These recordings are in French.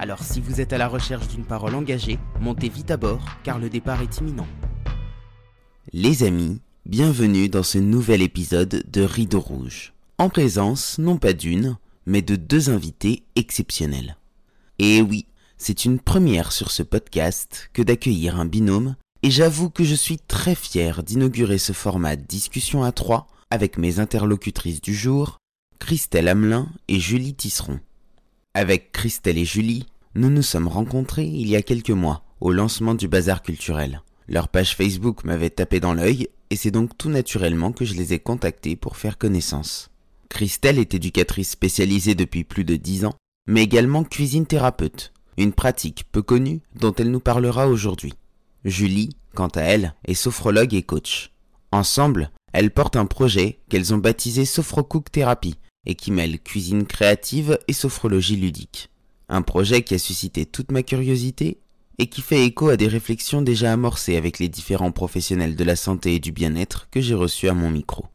Alors si vous êtes à la recherche d'une parole engagée, montez vite à bord car le départ est imminent. Les amis, bienvenue dans ce nouvel épisode de Rideau Rouge. En présence non pas d'une, mais de deux invités exceptionnels. Et oui, c'est une première sur ce podcast que d'accueillir un binôme, et j'avoue que je suis très fier d'inaugurer ce format discussion à trois avec mes interlocutrices du jour, Christelle Hamelin et Julie Tisseron. Avec Christelle et Julie, nous nous sommes rencontrés il y a quelques mois au lancement du bazar culturel. Leur page Facebook m'avait tapé dans l'œil et c'est donc tout naturellement que je les ai contactés pour faire connaissance. Christelle est éducatrice spécialisée depuis plus de dix ans, mais également cuisine thérapeute, une pratique peu connue dont elle nous parlera aujourd'hui. Julie, quant à elle, est sophrologue et coach. Ensemble, elles portent un projet qu'elles ont baptisé Sophrocook Therapy et qui mêle cuisine créative et sophrologie ludique. Un projet qui a suscité toute ma curiosité et qui fait écho à des réflexions déjà amorcées avec les différents professionnels de la santé et du bien-être que j'ai reçus à mon micro.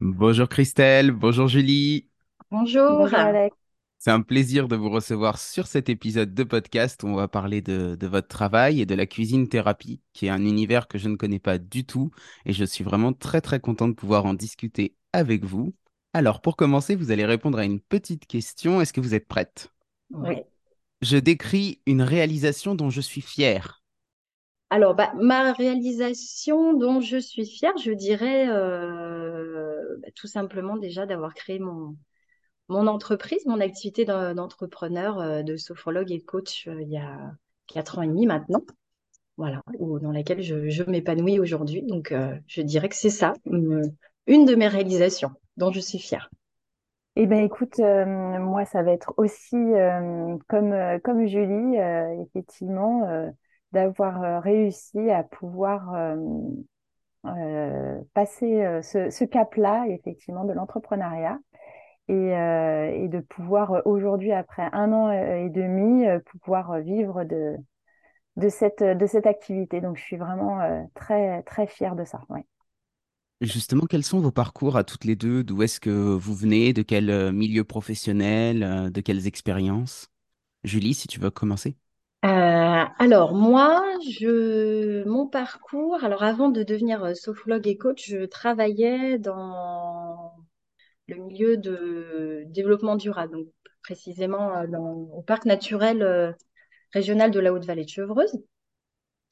Bonjour Christelle, bonjour Julie. Bonjour. Bonjour Alex. C'est un plaisir de vous recevoir sur cet épisode de podcast où on va parler de, de, votre travail et de la cuisine thérapie, qui est un univers que je ne connais pas du tout. Et je suis vraiment très très content de pouvoir en discuter avec vous. Alors pour commencer, vous allez répondre à une petite question. Est-ce que vous êtes prête? Oui. Je décris une réalisation dont je suis fière. Alors, bah, ma réalisation dont je suis fière, je dirais euh, bah, tout simplement déjà d'avoir créé mon, mon entreprise, mon activité d'entrepreneur, euh, de sophrologue et coach euh, il y a quatre ans et demi maintenant. Voilà, dans laquelle je, je m'épanouis aujourd'hui. Donc, euh, je dirais que c'est ça, une, une, de mes réalisations dont je suis fière. Eh bien, écoute, euh, moi, ça va être aussi euh, comme, comme Julie, effectivement, d'avoir réussi à pouvoir passer ce, cap-là, effectivement, de l'entrepreneuriat et, euh, de pouvoir euh, aujourd'hui, après un an euh, et demi, pouvoir vivre de, de, cette, de cette activité. Donc, je suis vraiment très, très fière de ça. Ouais. Justement, quels sont vos parcours à toutes les deux? D'où est-ce que vous venez? De quel milieu professionnel De quelles expériences? Julie, si tu veux commencer. Euh, alors moi, je, mon parcours, alors avant de devenir sophrologue et coach, je travaillais dans le milieu de développement durable, donc précisément euh, au parc naturel euh, régional de la Haute-Vallée de Chevreuse,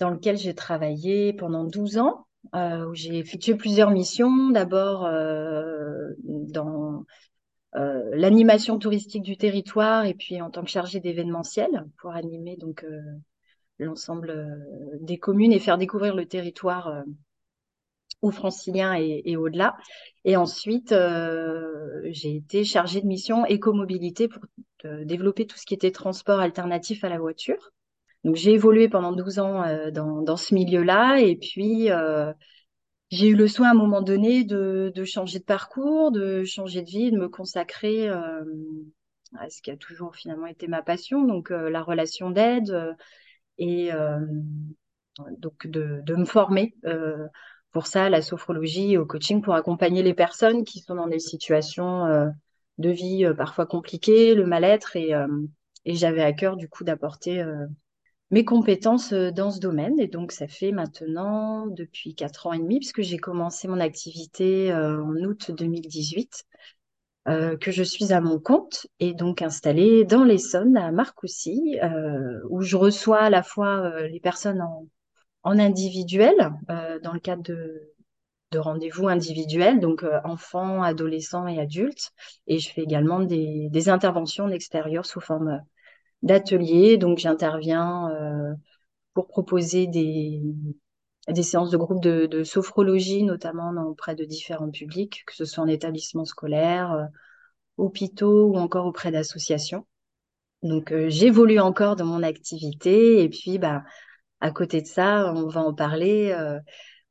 dans lequel j'ai travaillé pendant 12 ans, euh, où j'ai effectué plusieurs missions. D'abord euh, dans euh, l'animation touristique du territoire et puis en tant que chargée d'événementiel pour animer donc l'ensemble des communes et faire découvrir le territoire aux franciliens et, au-delà. Et ensuite, j'ai été chargée de mission écomobilité pour développer tout ce qui était transport alternatif à la voiture. Donc j'ai évolué pendant 12 ans euh, dans, dans, ce milieu-là. Et puis euh, j'ai eu le soin à un moment donné de, de, changer de parcours, de changer de vie, de me consacrer euh, à ce qui a toujours finalement été ma passion, donc euh, la relation d'aide et donc de, de, me former pour ça, la sophrologie au coaching pour accompagner les personnes qui sont dans des situations euh, de vie euh, parfois compliquées, le mal-être. Et, euh, et j'avais à cœur du coup d'apporter mes compétences dans ce domaine. Et donc, ça fait maintenant depuis quatre ans et demi, puisque j'ai commencé mon activité en août 2018, euh, que je suis à mon compte et donc installée dans l'Essonne, à Marcoussis, euh, où je reçois à la fois les personnes en, en individuel, euh, dans le cadre de, de rendez-vous individuels, donc euh, enfants, adolescents et adultes. Et je fais également des, des interventions en extérieur sous forme d'ateliers. Donc j'interviens euh, pour proposer des, séances de groupe de, sophrologie, notamment auprès de différents publics, que ce soit en établissement scolaire, euh, hôpitaux ou encore auprès d'associations. Donc euh, j'évolue encore dans mon activité et puis bah à côté de ça, on va en parler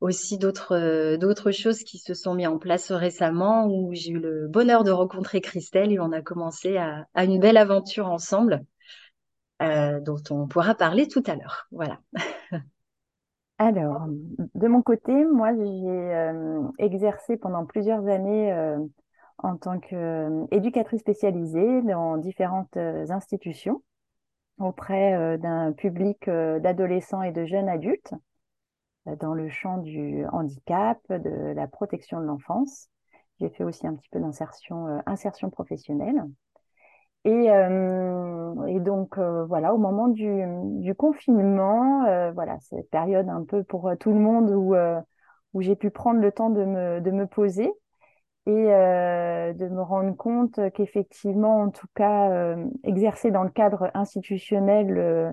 aussi d'autres d'autres choses qui se sont mises en place récemment où j'ai eu le bonheur de rencontrer Christelle et on a commencé à, une belle aventure ensemble dont on pourra parler tout à l'heure. Voilà. Alors, de mon côté, moi, j'ai exercé pendant plusieurs années en tant qu'éducatrice spécialisée dans différentes institutions auprès d'un public d'adolescents et de jeunes adultes dans le champ du handicap, de la protection de l'enfance. J'ai fait aussi un petit peu d'insertion euh, insertion professionnelle. Et, euh, et donc euh, voilà, au moment du, du confinement, voilà, cette période un peu pour tout le monde où, où j'ai pu prendre le temps de me, de me poser et de me rendre compte qu'effectivement, en tout cas, exercer dans le cadre institutionnel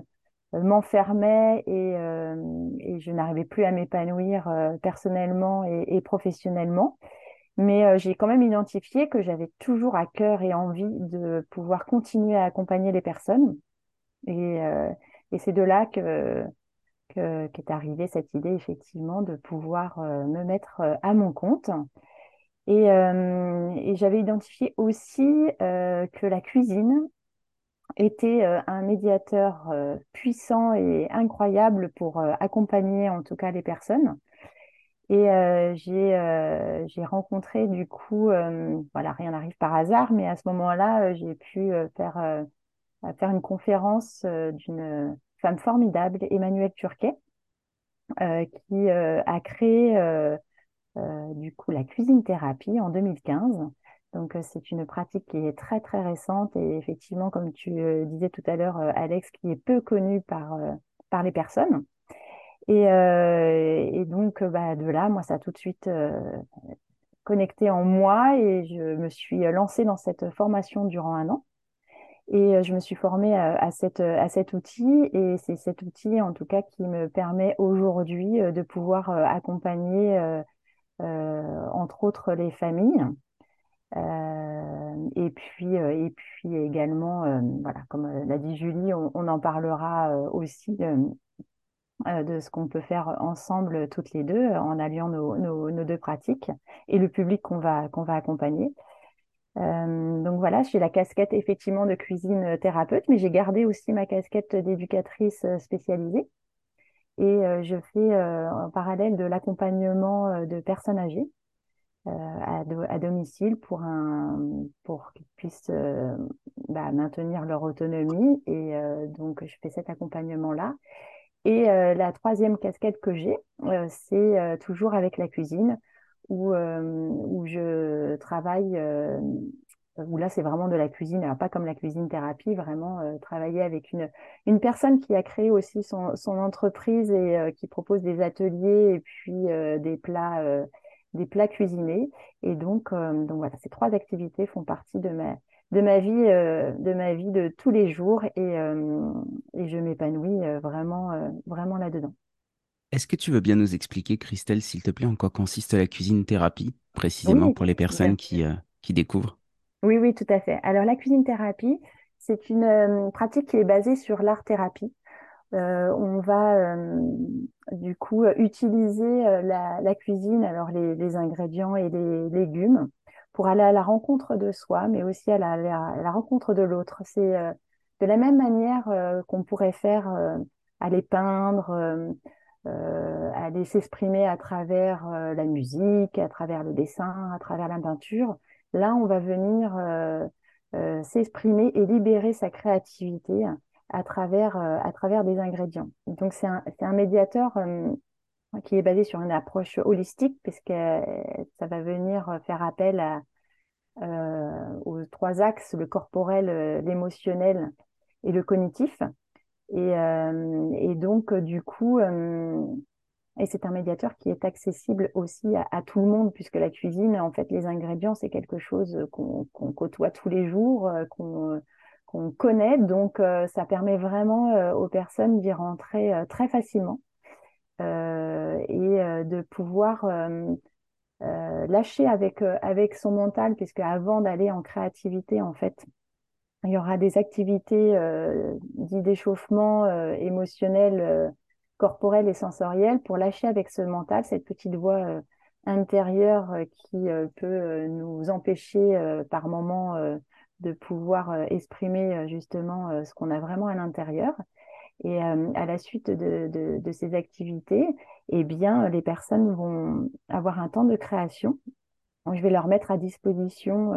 euh, m'enfermais et, euh, et, je n'arrivais plus à m'épanouir euh, personnellement et, et, professionnellement. Mais j'ai quand même identifié que j'avais toujours à cœur et envie de pouvoir continuer à accompagner les personnes. Et, et c'est de là que qu'est arrivée cette idée effectivement de pouvoir me mettre à mon compte. Et, j'avais identifié aussi que la cuisine était euh, un médiateur euh, puissant et incroyable pour euh, accompagner en tout cas les personnes. Et j'ai j'ai rencontré du coup, voilà, rien n'arrive par hasard, mais à ce moment-là, j'ai pu faire faire une conférence d'une femme formidable, Emmanuelle Turquet, qui a créé du coup la cuisine thérapie en 2015 donc, euh, c'est une pratique qui est très, très récente et effectivement, comme tu euh, disais tout à l'heure, euh, Alex, qui est peu connue par, par les personnes. Et, et donc, bah, de là, moi, ça a tout de suite connecté en moi et je me suis lancée dans cette formation durant un an. Et je me suis formée à, cette, à cet outil et c'est cet outil, en tout cas, qui me permet aujourd'hui de pouvoir accompagner, entre autres, les familles euh, et puis, euh, et puis également, euh, voilà, comme l'a dit Julie, on, en parlera aussi de ce qu'on peut faire ensemble toutes les deux en alliant nos, nos, deux pratiques et le public qu'on va, qu'on va accompagner. donc voilà, j'ai la casquette effectivement de cuisine thérapeute, mais j'ai gardé aussi ma casquette d'éducatrice spécialisée. Et je fais en parallèle de l'accompagnement de personnes âgées euh, à, domicile pour, un, pour qu'ils puissent euh, bah, maintenir leur autonomie. Et euh, donc, je fais cet accompagnement-là. Et la troisième casquette que j'ai, c'est toujours avec la cuisine, où, où je travaille, où là, c'est vraiment de la cuisine, alors pas comme la cuisine thérapie, vraiment travailler avec une, une personne qui a créé aussi son, son entreprise et qui propose des ateliers et puis des plats des plats cuisinés. Et donc, euh, donc voilà, ces trois activités font partie de ma, de ma vie, euh, de ma vie de tous les jours et, euh, et je m'épanouis vraiment, vraiment là-dedans. Est-ce que tu veux bien nous expliquer, Christelle, s'il te plaît, en quoi consiste la cuisine thérapie, précisément pour les personnes qui, qui découvrent? Oui, oui, tout à fait. Alors, la cuisine thérapie, c'est une pratique qui est basée sur l'art-thérapie. Euh, on va euh, du coup utiliser euh, la, cuisine, alors les, ingrédients et les légumes, pour aller à la rencontre de soi, mais aussi à la, rencontre de l'autre. C'est de la même manière qu'on pourrait faire aller peindre, aller s'exprimer à travers la musique, à travers le dessin, à travers la peinture. Là, on va venir s'exprimer et libérer sa créativité à travers, euh, des ingrédients. Donc, c'est un, médiateur euh, qui est basé sur une approche holistique, puisque euh, ça va venir faire appel à, aux trois axes, le corporel, l'émotionnel et le cognitif. Et, donc, du coup, et c'est un médiateur qui est accessible aussi à, tout le monde, puisque la cuisine, en fait, les ingrédients, c'est quelque chose qu'on côtoie tous les jours, qu'on connaît. Donc, euh, ça permet vraiment euh, aux personnes d'y rentrer euh, très facilement et de pouvoir lâcher avec, avec son mental, puisque avant d'aller en créativité, en fait, il y aura des activités dits d'échauffement émotionnel corporelle et sensorielle pour lâcher avec ce mental, cette petite voix intérieure qui peut nous empêcher par moments de pouvoir exprimer justement ce qu'on a vraiment à l'intérieur. Et à la suite de, ces activités, eh bien, les personnes vont avoir un temps de création. je vais leur mettre à disposition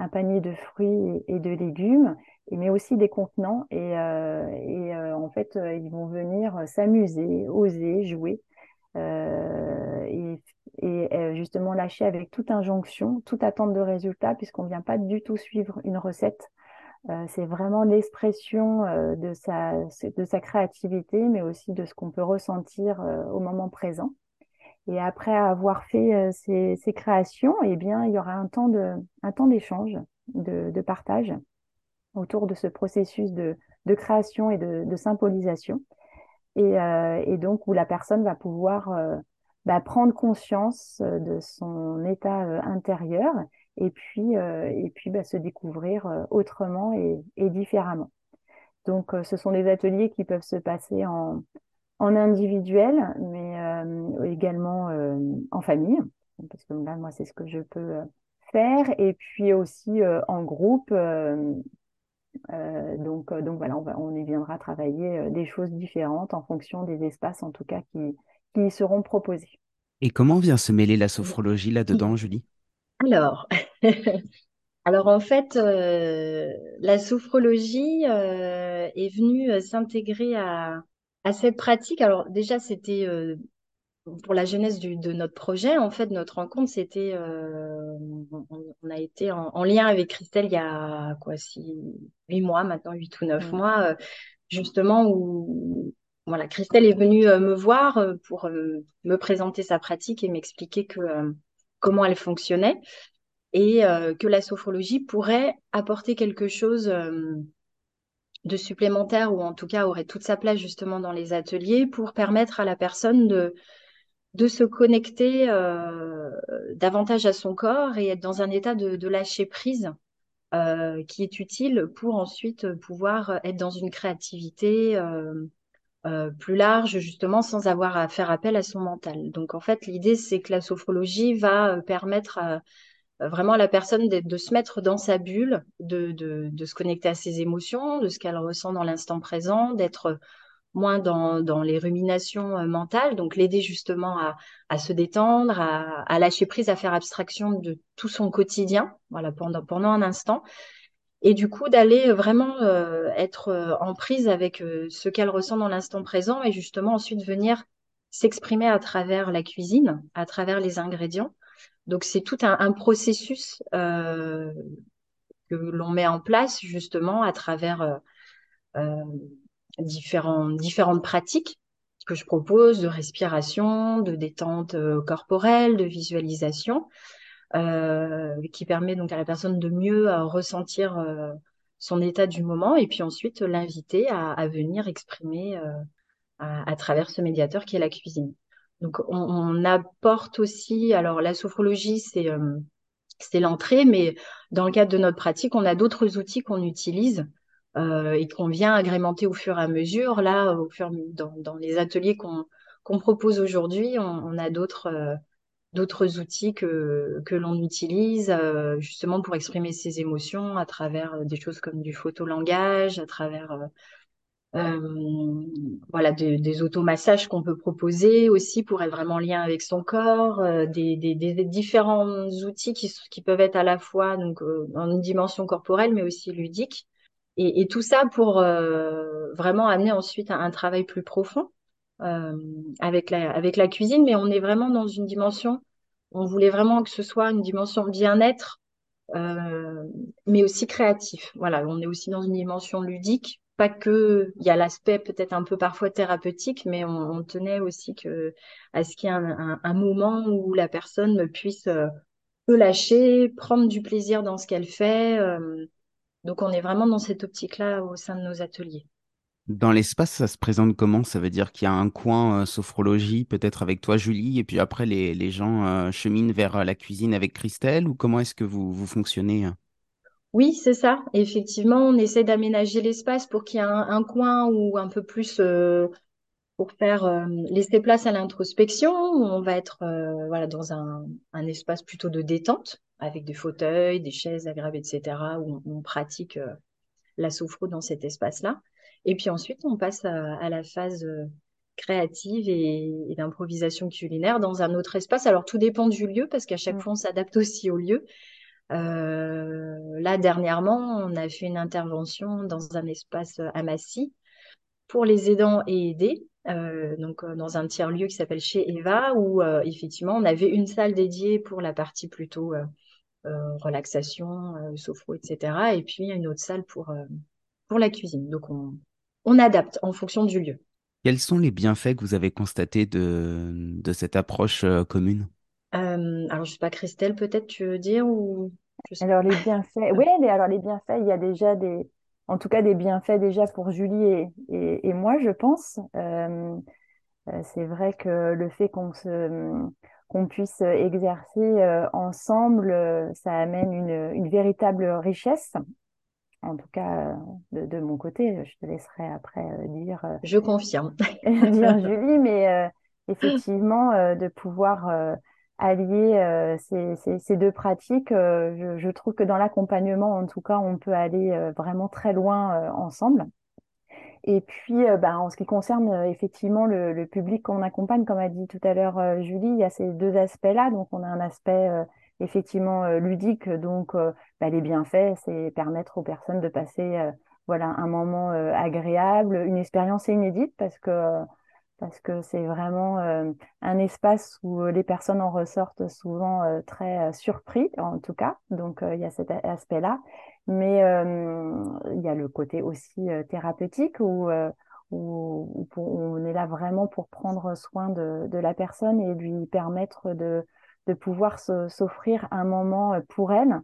un panier de fruits et, de légumes, mais aussi des contenants. Et, et en fait, ils vont venir s'amuser, oser, jouer. et, et justement lâcher avec toute injonction, toute attente de résultat, puisqu'on ne vient pas du tout suivre une recette euh, c'est vraiment l'expression euh, de, sa, de sa créativité, mais aussi de ce qu'on peut ressentir euh, au moment présent. Et après avoir fait ces, créations, eh bien, il y aura un temps d'échange, de, partage autour de ce processus de, de création et de, symbolisation. Et, et, donc, où la personne va pouvoir bah, prendre conscience de son état intérieur et puis, euh, et puis bah, se découvrir euh, autrement et, différemment. Donc, euh, ce sont des ateliers qui peuvent se passer en, en individuel, mais également en famille, parce que là, moi, c'est ce que je peux faire, et puis aussi en groupe. donc, donc voilà, on, va, on y viendra travailler des choses différentes en fonction des espaces, en tout cas, qui, qui y seront proposés. Et comment vient se mêler la sophrologie là-dedans, Julie? Alors, alors en fait, euh, la sophrologie euh, est venue euh, s'intégrer à, à cette pratique. Alors déjà, c'était pour la jeunesse de notre projet. En fait, notre rencontre, c'était, on, a été en, lien avec Christelle il y a quoi, six, huit mois maintenant, huit ou neuf mois, justement où voilà, Christelle est venue me voir pour me présenter sa pratique et m'expliquer que comment elle fonctionnait et euh, que la sophrologie pourrait apporter quelque chose euh, de supplémentaire ou en tout cas aurait toute sa place justement dans les ateliers pour permettre à la personne de, se connecter euh, davantage à son corps et être dans un état de, lâcher prise qui est utile pour ensuite pouvoir être dans une créativité euh, plus large, justement, sans avoir à faire appel à son mental. Donc, en fait, l'idée, c'est que la sophrologie va euh, permettre vraiment à la personne de, se mettre dans sa bulle, de, se connecter à ses émotions, de ce qu'elle ressent dans l'instant présent, d'être moins dans, les ruminations euh, mentales, donc l'aider justement à, se détendre, à, lâcher prise, à faire abstraction de tout son quotidien, voilà, pendant un instant, et du coup d'aller vraiment euh, être euh, en prise avec euh, ce qu'elle ressent dans l'instant présent et justement ensuite venir s'exprimer à travers la cuisine, à travers les ingrédients. Donc c'est tout un, processus que l'on met en place justement à travers différents, différentes pratiques que je propose de respiration, de détente corporelle, de visualisation. Euh, qui permet donc à la personne de mieux euh, ressentir euh, son état du moment et puis ensuite l'inviter à, venir exprimer à, travers ce médiateur qui est la cuisine. Donc on, apporte aussi, alors la sophrologie c'est c'est l'entrée, mais dans le cadre de notre pratique, on a d'autres outils qu'on utilise et qu'on vient agrémenter au fur et à mesure. Là, au fur, dans, dans les ateliers qu'on qu'on propose aujourd'hui, on, on, a d'autres d'autres outils que, que l'on utilise euh, justement pour exprimer ses émotions à travers euh, des choses comme du photolangage, à travers euh, voilà des automassages qu'on peut proposer aussi pour être vraiment en lien avec son corps, des, des, différents outils qui, qui peuvent être à la fois donc en une dimension corporelle mais aussi ludique. Et, tout ça pour vraiment amener ensuite un, un travail plus profond avec, la, avec la cuisine, mais on est vraiment dans une dimension, on voulait vraiment que ce soit une dimension bien-être, euh, mais aussi créatif. Voilà, on est aussi dans une dimension ludique, pas que, il y a l'aspect peut-être un peu parfois thérapeutique, mais on, tenait aussi que, à ce qu'il y ait un, un, moment où la personne puisse euh, lâcher, prendre du plaisir dans ce qu'elle fait. Euh, donc on est vraiment dans cette optique-là au sein de nos ateliers. Dans l'espace, ça se présente comment? Ça veut dire qu'il y a un coin euh, sophrologie, peut-être avec toi, Julie, et puis après, les, gens euh, cheminent vers euh, la cuisine avec Christelle, ou comment est-ce que vous, vous fonctionnez Oui, c'est ça. Effectivement, on essaie d'aménager l'espace pour qu'il y ait un, coin ou un peu plus pour faire laisser place à l'introspection. On va être voilà dans un, espace plutôt de détente avec des fauteuils, des chaises agréables, etc. où on, pratique euh, la sophro dans cet espace-là. Et puis ensuite, on passe à, à la phase créative et, et d'improvisation culinaire dans un autre espace. Alors tout dépend du lieu parce qu'à chaque mmh. fois, on s'adapte aussi au lieu. là, dernièrement, on a fait une intervention dans un espace à Massy pour les aidants et aidés. Euh, donc euh, dans un tiers lieu qui s'appelle chez Eva, où euh, effectivement on avait une salle dédiée pour la partie plutôt relaxation, sophro, etc. Et puis une autre salle pour, pour la cuisine. Donc on, on adapte en fonction du lieu. Quels sont les bienfaits que vous avez constatés de, de cette approche commune? Alors je sais pas, Christelle, peut-être tu veux dire ou Alors les bienfaits, oui, alors les bienfaits, il y a déjà des, en tout cas des bienfaits déjà pour Julie et, moi, je pense. Euh, euh, c'est vrai que le fait qu'on qu'on puisse exercer euh, ensemble, ça amène une, véritable richesse. En tout cas, de, mon côté, je te laisserai après dire. Je confirme. dire Julie, mais effectivement, de pouvoir allier euh, ces, ces, deux pratiques, euh, je, je, trouve que dans l'accompagnement, en tout cas, on peut aller euh, vraiment très loin ensemble. Et puis, bah, en ce qui concerne effectivement le, le public qu'on accompagne, comme a dit tout à l'heure Julie, il y a ces deux aspects-là. Donc, on a un aspect effectivement ludique, donc bah, les bienfaits, c'est permettre aux personnes de passer voilà un moment agréable, une expérience inédite, parce que parce que c'est vraiment euh, un espace où euh, les personnes en ressortent souvent euh, très surpris, en tout cas. Donc, il y a cet aspect-là. Mais il y a le côté aussi thérapeutique où, où, on est là vraiment pour prendre soin de, de, la personne et lui permettre de, de pouvoir s'offrir un moment pour elle.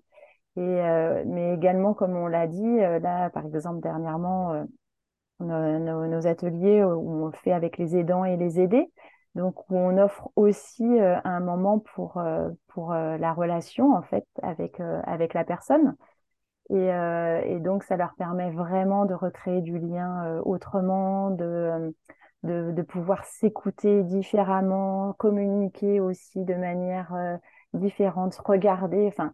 Et, mais également, comme on l'a dit, là, par exemple, dernièrement, nos, ateliers où on fait avec les aidants et les aidés. Donc, où on offre aussi euh, un moment pour, euh, pour euh, la relation, en fait, avec, avec la personne. Et, et, donc, ça leur permet vraiment de recréer du lien autrement, de, de, pouvoir s'écouter différemment, communiquer aussi de manière différente, regarder. Enfin,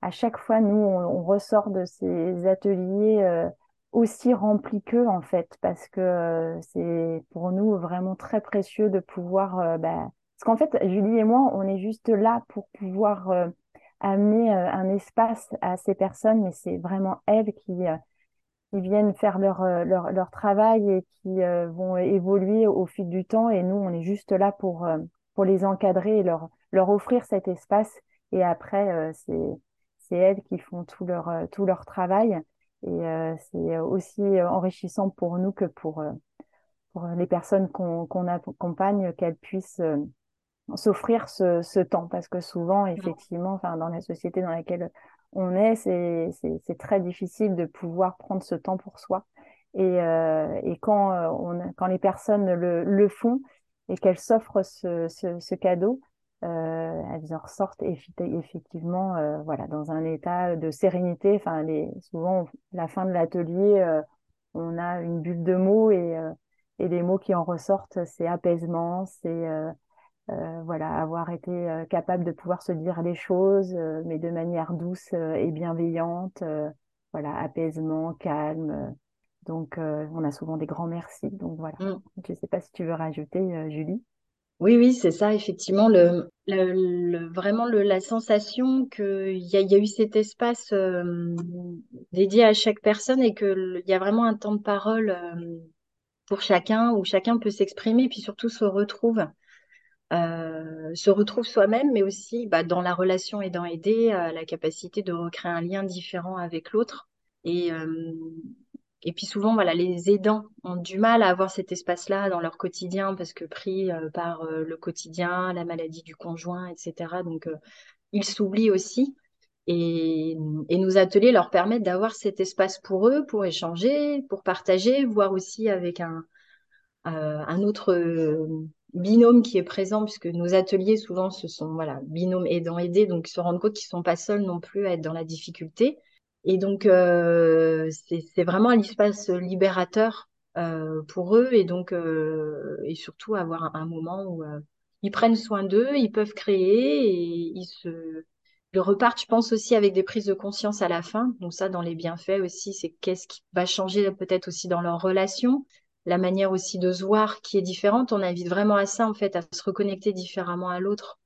à chaque fois, nous, on, ressort de ces ateliers aussi rempli qu'eux en fait parce que euh, c'est pour nous vraiment très précieux de pouvoir euh, bah, parce qu'en fait Julie et moi on est juste là pour pouvoir euh, amener un espace à ces personnes mais c'est vraiment elles qui qui viennent faire leur, leur, leur travail et qui vont évoluer au fil du temps. Et nous on est juste là pour pour les encadrer et leur leur offrir cet espace. Et après c'est c'est elles qui font tout leur tout leur travail. Et euh, c'est aussi enrichissant pour nous que pour, euh, pour les personnes qu'on accompagne, qu'elles puissent euh, s'offrir ce, ce, temps. Parce que souvent, effectivement, enfin, dans la société dans laquelle on est, c'est très difficile de pouvoir prendre ce temps pour soi. Et, euh, et quand, les personnes le, font et qu'elles s'offrent ce, cadeau, euh, elles en ressortent effectivement euh, dans un état de sérénité. Enfin, souvent, la fin de l'atelier, euh, on a une bulle de mots et, et les mots qui en ressortent, c'est apaisement, c'est voilà, avoir été capable de pouvoir se dire les choses, mais de manière douce et bienveillante. voilà, apaisement, calme. Donc, on a souvent des grands merci. Donc voilà. Mm. Je ne sais pas si tu veux rajouter, Julie. Oui, oui, c'est ça, effectivement, le, vraiment le, la sensation qu'il y a, y a eu cet espace euh, dédié à chaque personne et qu'il y a vraiment un temps de parole euh, pour chacun où chacun peut s'exprimer, puis surtout se retrouve, euh, se retrouve soi-même, mais aussi bah, dans la relation aidant aider, la capacité de recréer un lien différent avec l'autre. Et, et puis souvent, voilà, les aidants ont du mal à avoir cet espace-là dans leur quotidien parce que pris euh, par euh, le quotidien, la maladie du conjoint, etc. Donc, euh, ils s'oublient aussi. Et, et, nos ateliers leur permettent d'avoir cet espace pour eux, pour échanger, pour partager, voire aussi avec un, un autre binôme qui est présent, puisque nos ateliers, souvent, ce sont voilà, binômes aidant-aidés, donc ils se rendent compte qu'ils ne sont pas seuls non plus à être dans la difficulté. Et donc, euh, c'est vraiment un espace libérateur pour eux et donc et surtout avoir un, moment où ils prennent soin d'eux, ils peuvent créer et ils se ils repartent, je pense aussi avec des prises de conscience à la fin. Donc ça, dans les bienfaits aussi, c'est qu'est-ce qui va changer peut-être aussi dans leur relation, la manière aussi de se voir qui est différente. On invite vraiment à ça, en fait, à se reconnecter différemment à l'autre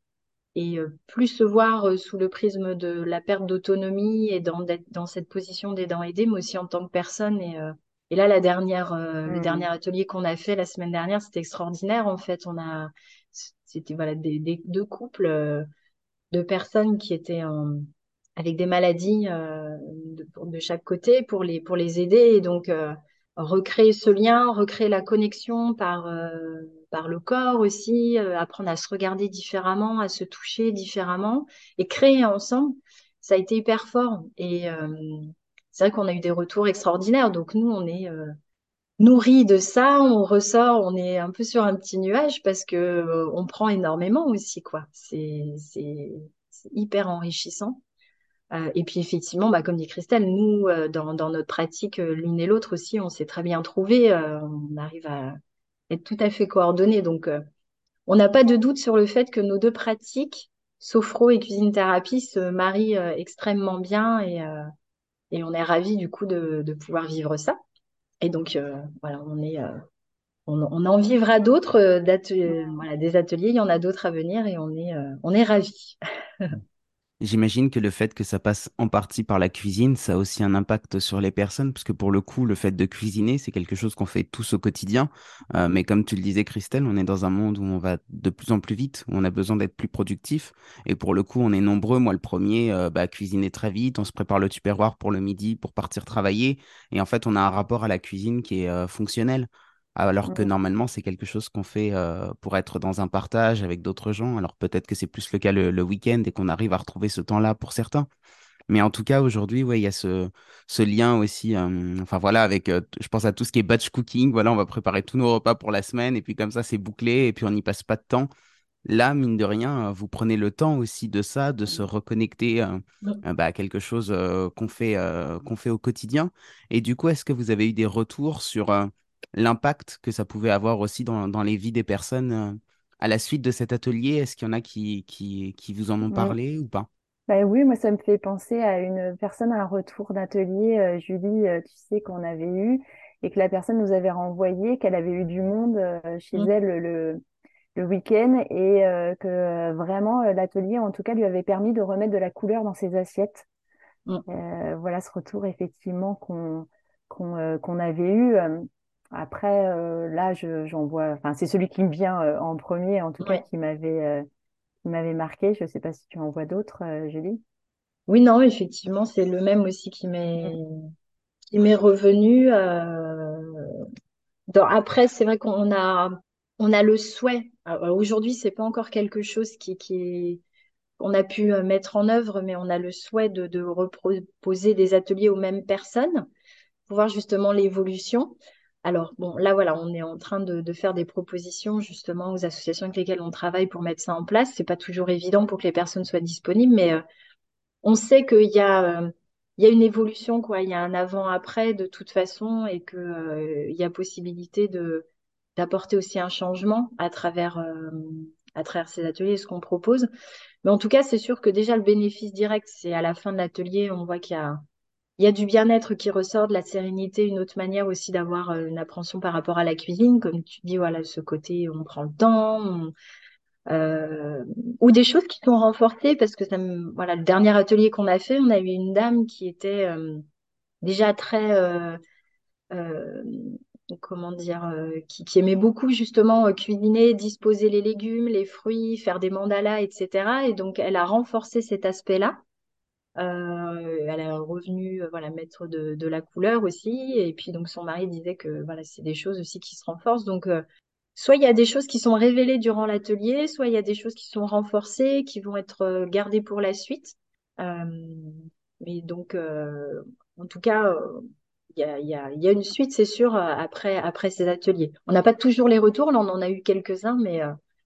et euh, plus se voir euh, sous le prisme de la perte d'autonomie et dans, dans cette position d'aidant aidé, mais aussi en tant que personne. Et, euh, et là, la dernière, le mmh. dernier atelier qu'on a fait la semaine dernière, c'était extraordinaire. En fait, on a, c'était voilà des, deux couples de personnes qui étaient en, avec des maladies de, de, chaque côté pour les pour les aider et donc recréer ce lien, recréer la connexion par par le corps aussi, euh, apprendre à se regarder différemment, à se toucher différemment et créer ensemble. Ça a été hyper fort. Et euh, c'est vrai qu'on a eu des retours extraordinaires. Donc nous, on est euh, nourris de ça, on ressort, on est un peu sur un petit nuage parce que on prend énormément aussi, quoi. C'est hyper enrichissant. Et puis effectivement, bah, comme dit Christelle, nous, dans, dans, notre pratique, l'une et l'autre aussi, on s'est très bien trouvés. on arrive à, être tout à fait coordonnés. Donc, euh, on n'a pas de doute sur le fait que nos deux pratiques, sophro et cuisine thérapie, se marient euh, extrêmement bien et, euh, et on est ravis du coup de, de, pouvoir vivre ça. Et donc, voilà, on est, on, on, en vivra d'autres, voilà, des ateliers. Il y en a d'autres à venir et on est, on est ravis. J'imagine que le fait que ça passe en partie par la cuisine, ça a aussi un impact sur les personnes, parce que pour le coup, le fait de cuisiner, c'est quelque chose qu'on fait tous au quotidien. Euh, mais comme tu le disais, Christelle, on est dans un monde où on va de plus en plus vite, où on a besoin d'être plus productif. Et pour le coup, on est nombreux, moi le premier, euh, bah, cuisiner très vite. On se prépare le tupperware pour le midi, pour partir travailler. Et en fait, on a un rapport à la cuisine qui est euh, fonctionnel alors que normalement c'est quelque chose qu'on fait euh, pour être dans un partage avec d'autres gens. Alors peut-être que c'est plus le cas le, week-end et qu'on arrive à retrouver ce temps-là pour certains. Mais en tout cas, aujourd'hui, ouais, il y a ce, ce lien aussi. Euh, enfin voilà, avec, euh, je pense à tout ce qui est batch cooking. Voilà, on va préparer tous nos repas pour la semaine et puis comme ça, c'est bouclé et puis on n'y passe pas de temps. Là, mine de rien, vous prenez le temps aussi de ça, de se reconnecter bah, à quelque chose qu'on fait, qu'on fait au quotidien. Et du coup, est-ce que vous avez eu des retours sur l'impact que ça pouvait avoir aussi dans, dans, les vies des personnes euh, à la suite de cet atelier? Est-ce qu'il y en a qui, qui, qui vous en ont parlé ou pas? Bah oui, moi ça me fait penser à une personne à un retour d'atelier, euh, Julie, euh, tu sais qu'on avait eu et que la personne nous avait renvoyé qu'elle avait eu du monde chez mmh. elle le, le week-end et que vraiment l'atelier en tout cas lui avait permis de remettre de la couleur dans ses assiettes. Mmh. voilà ce retour effectivement qu'on qu'on qu'on avait eu. Après, euh, là, j'en vois. Enfin, c'est celui qui me vient euh, en premier, en tout cas, qui m'avait euh, m'avait marqué. Je ne sais pas si tu en vois d'autres, Julie. Oui, non, effectivement, c'est le même aussi qui m'est qui m'est revenu. Après, c'est vrai qu'on a on a le souhait. Aujourd'hui, c'est pas encore quelque chose qui qui qu'on a pu mettre en œuvre, mais on a le souhait de, de reproposer des ateliers aux mêmes personnes pour voir justement l'évolution. Alors, bon, là, voilà, on est en train de, faire des propositions justement aux associations avec lesquelles on travaille pour mettre ça en place. C'est pas toujours évident pour que les personnes soient disponibles, mais euh, on sait qu'il y a, euh, y a une évolution, quoi. Il y a un avant-après de toute façon et qu'il euh, y a possibilité d'apporter aussi un changement à travers ces ateliers, ce qu'on propose. Mais en tout cas, c'est sûr que déjà le bénéfice direct, c'est à la fin de l'atelier, on voit qu'il y a il y a du bien-être qui ressort, de la sérénité, une autre manière aussi d'avoir euh, une appréhension par rapport à la cuisine, comme tu dis, voilà, ce côté, on prend le temps, euh, ou des choses qui sont renforcées, parce que voilà, le dernier atelier qu'on a fait, on a eu une dame qui était euh, déjà très, comment dire, qui, aimait beaucoup justement cuisiner, disposer les légumes, les fruits, faire des mandalas, etc. Et donc, elle a renforcé cet aspect-là. Euh, elle est revenue euh, voilà mettre de, de, la couleur aussi. Et puis donc son mari disait que voilà c'est des choses aussi qui se renforcent. Donc euh, soit il y a des choses qui sont révélées durant l'atelier soit il y a des choses qui sont renforcées qui vont être gardées pour la suite. Mais donc en tout cas il y a, y, a, y a, une suite c'est sûr après après ces ateliers. On n'a pas toujours les retours là on en a eu quelques uns mais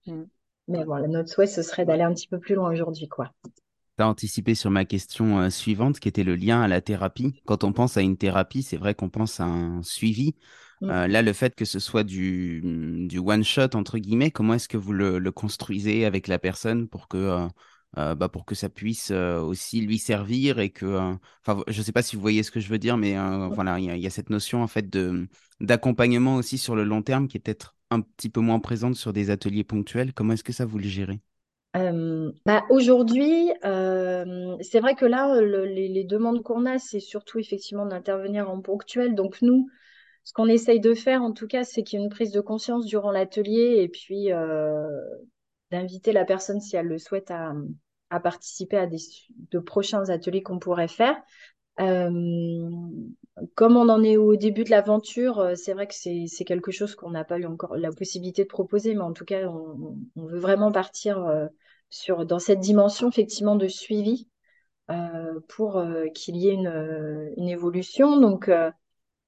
mm. mais voilà notre souhait ce serait d'aller un petit peu plus loin aujourd'hui quoi anticipé sur ma question euh, suivante, qui était le lien à la thérapie. Quand on pense à une thérapie, c'est vrai qu'on pense à un suivi. Mm. Euh, là, le fait que ce soit du, du one-shot, entre guillemets, comment est-ce que vous le, construisez avec la personne pour que, euh, bah, pour que ça puisse aussi lui servir et que, enfin, je ne sais pas si vous voyez ce que je veux dire, mais voilà, il y, a cette notion en fait de d'accompagnement aussi sur le long terme qui est peut-être un petit peu moins présente sur des ateliers ponctuels. Comment est-ce que ça vous le gérez? Bah, aujourd'hui, c'est vrai que là, les, demandes qu'on a, c'est surtout effectivement d'intervenir en ponctuel. Donc nous, ce qu'on essaye de faire, en tout cas, c'est qu'il y ait une prise de conscience durant l'atelier et puis d'inviter la personne, si elle le souhaite, à, participer à des, de prochains ateliers qu'on pourrait faire. Euh, comme on en est au début de l'aventure, euh, c'est vrai que c'est quelque chose qu'on n'a pas eu encore la possibilité de proposer, mais en tout cas, on, veut vraiment partir sur, dans cette dimension effectivement de suivi pour qu'il y ait une, évolution. Donc,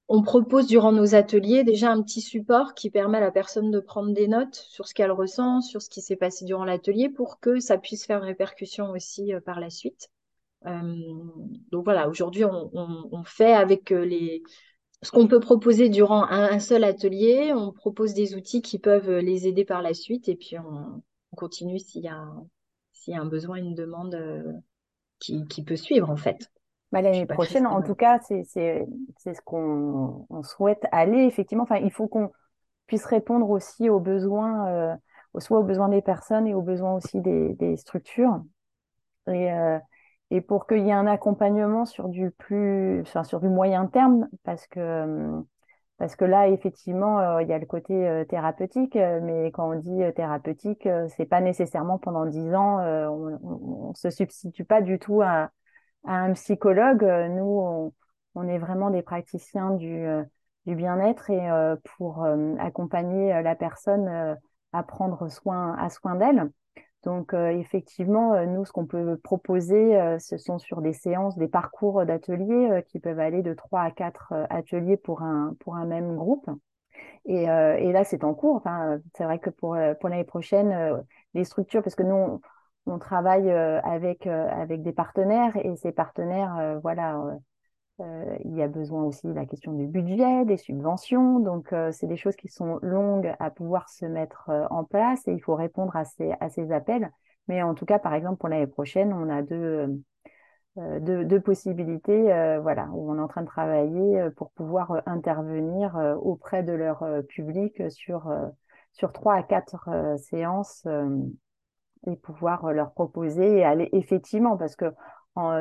on propose durant nos ateliers déjà un petit support qui permet à la personne de prendre des notes sur ce qu'elle ressent, sur ce qui s'est passé durant l'atelier pour que ça puisse faire répercussion aussi euh, par la suite. Euh, donc voilà, aujourd'hui, on, fait avec euh, les, ce qu'on peut proposer durant un, seul atelier. On propose des outils qui peuvent les aider par la suite et puis on, continue s'il y, y a un besoin, une demande qui peut suivre en fait. Bah, l'année prochaine, en tout cas, c'est ce qu'on souhaite aller, effectivement. Enfin, il faut qu'on puisse répondre aussi aux besoins, euh, soit aux besoins des personnes et aux besoins aussi des, des structures. Et, euh, et pour qu'il y ait un accompagnement sur du plus, enfin, sur du moyen terme, parce que, parce que là, effectivement, euh, il y a le côté thérapeutique, mais quand on dit thérapeutique, c'est pas nécessairement pendant dix ans, on, ne se substitue pas du tout à un psychologue. Euh, nous, on, est vraiment des praticiens du, euh, du bien-être et euh, pour accompagner la personne à prendre soin, à soin d'elle. Donc effectivement, nous, ce qu'on peut proposer, ce sont sur des séances, des parcours d'ateliers qui peuvent aller de trois à quatre ateliers pour un, pour un même groupe. Et, et là, c'est en cours. Enfin, c'est vrai que pour, pour l'année prochaine, les structures, parce que nous, on travaille euh, avec, euh, avec des partenaires et ces partenaires, euh, il y a besoin aussi de la question du budget, des subventions. Donc, c'est des choses qui sont longues à pouvoir se mettre en place et il faut répondre à ces, à ces appels. Mais en tout cas, par exemple, pour l'année prochaine, on a deux, deux, possibilités voilà, où on est en train de travailler pour pouvoir intervenir auprès de leur public sur, sur trois à quatre séances et pouvoir euh, leur proposer et aller effectivement parce que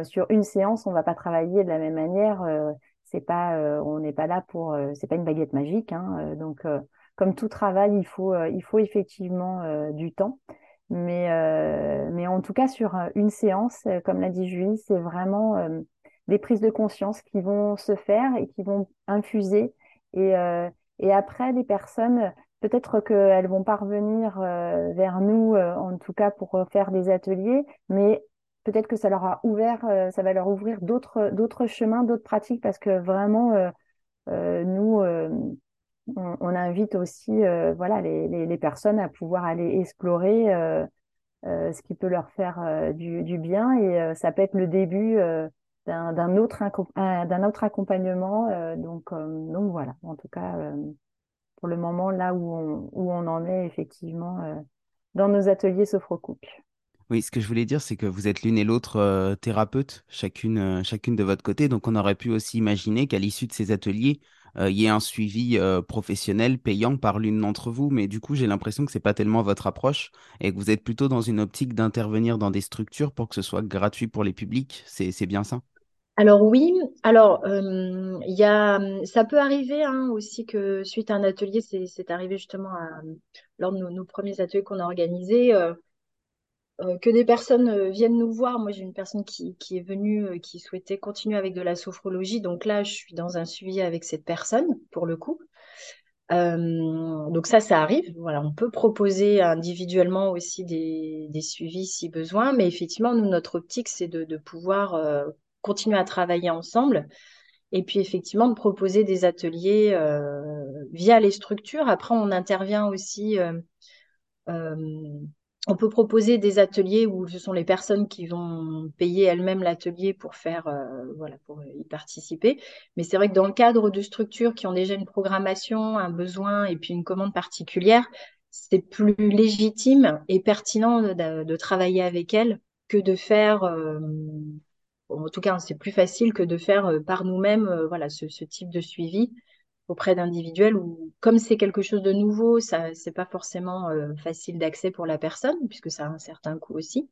sur une séance on va pas travailler de la même manière euh, c'est pas euh, on n'est pas là pour c'est pas une baguette magique hein, donc comme tout travail il faut il faut effectivement du temps. Mais mais en tout cas sur une séance comme l'a dit Julie c'est vraiment des prises de conscience qui vont se faire et qui vont infuser. Et et après les personnes Peut-être qu'elles vont parvenir euh, vers nous, euh, en tout cas pour euh, faire des ateliers, mais peut-être que ça leur a ouvert, ça va leur ouvrir d'autres d'autres chemins, d'autres pratiques, parce que vraiment, nous, on, invite aussi, voilà, les, les, personnes à pouvoir aller explorer ce qui peut leur faire du, du, bien, et ça peut être le début d'un autre d'un autre accompagnement. donc, donc voilà, en tout cas pour le moment là où on, où on en est effectivement euh, dans nos ateliers Sophrocouple. Oui, ce que je voulais dire, c'est que vous êtes l'une et l'autre euh, thérapeute, chacune, euh, chacune de votre côté. Donc, on aurait pu aussi imaginer qu'à l'issue de ces ateliers, il y ait un suivi professionnel payant par l'une d'entre vous. Mais du coup, j'ai l'impression que ce n'est pas tellement votre approche et que vous êtes plutôt dans une optique d'intervenir dans des structures pour que ce soit gratuit pour les publics. C'est bien ça? Alors oui, alors euh, il a, ça peut arriver hein, aussi que suite à un atelier, c'est arrivé justement lors de nos, premiers ateliers qu'on a organisés, euh, euh, que des personnes viennent nous voir. Moi, j'ai une personne qui, est venue, qui souhaitait continuer avec de la sophrologie. Donc là, je suis dans un suivi avec cette personne, pour le coup. donc ça, ça arrive. Voilà, on peut proposer individuellement aussi des, suivis si besoin, mais effectivement, nous, notre optique, c'est de, de pouvoir continuer à travailler ensemble. Et puis effectivement, de proposer des ateliers euh, via les structures. Après, on intervient aussi euh, euh, on peut proposer des ateliers où ce sont les personnes qui vont payer elles-mêmes l'atelier pour faire, euh, voilà, pour y participer. Mais c'est vrai que dans le cadre de structures qui ont déjà une programmation, un besoin et puis une commande particulière, c'est plus légitime et pertinent de, travailler avec elles que de faire, euh, en tout cas, c'est plus facile que de faire euh, par nous-mêmes, voilà, ce, ce, type de suivi auprès d'individuels où, comme c'est quelque chose de nouveau, ça c'est pas forcément euh, facile d'accès pour la personne puisque ça a un certain coût aussi.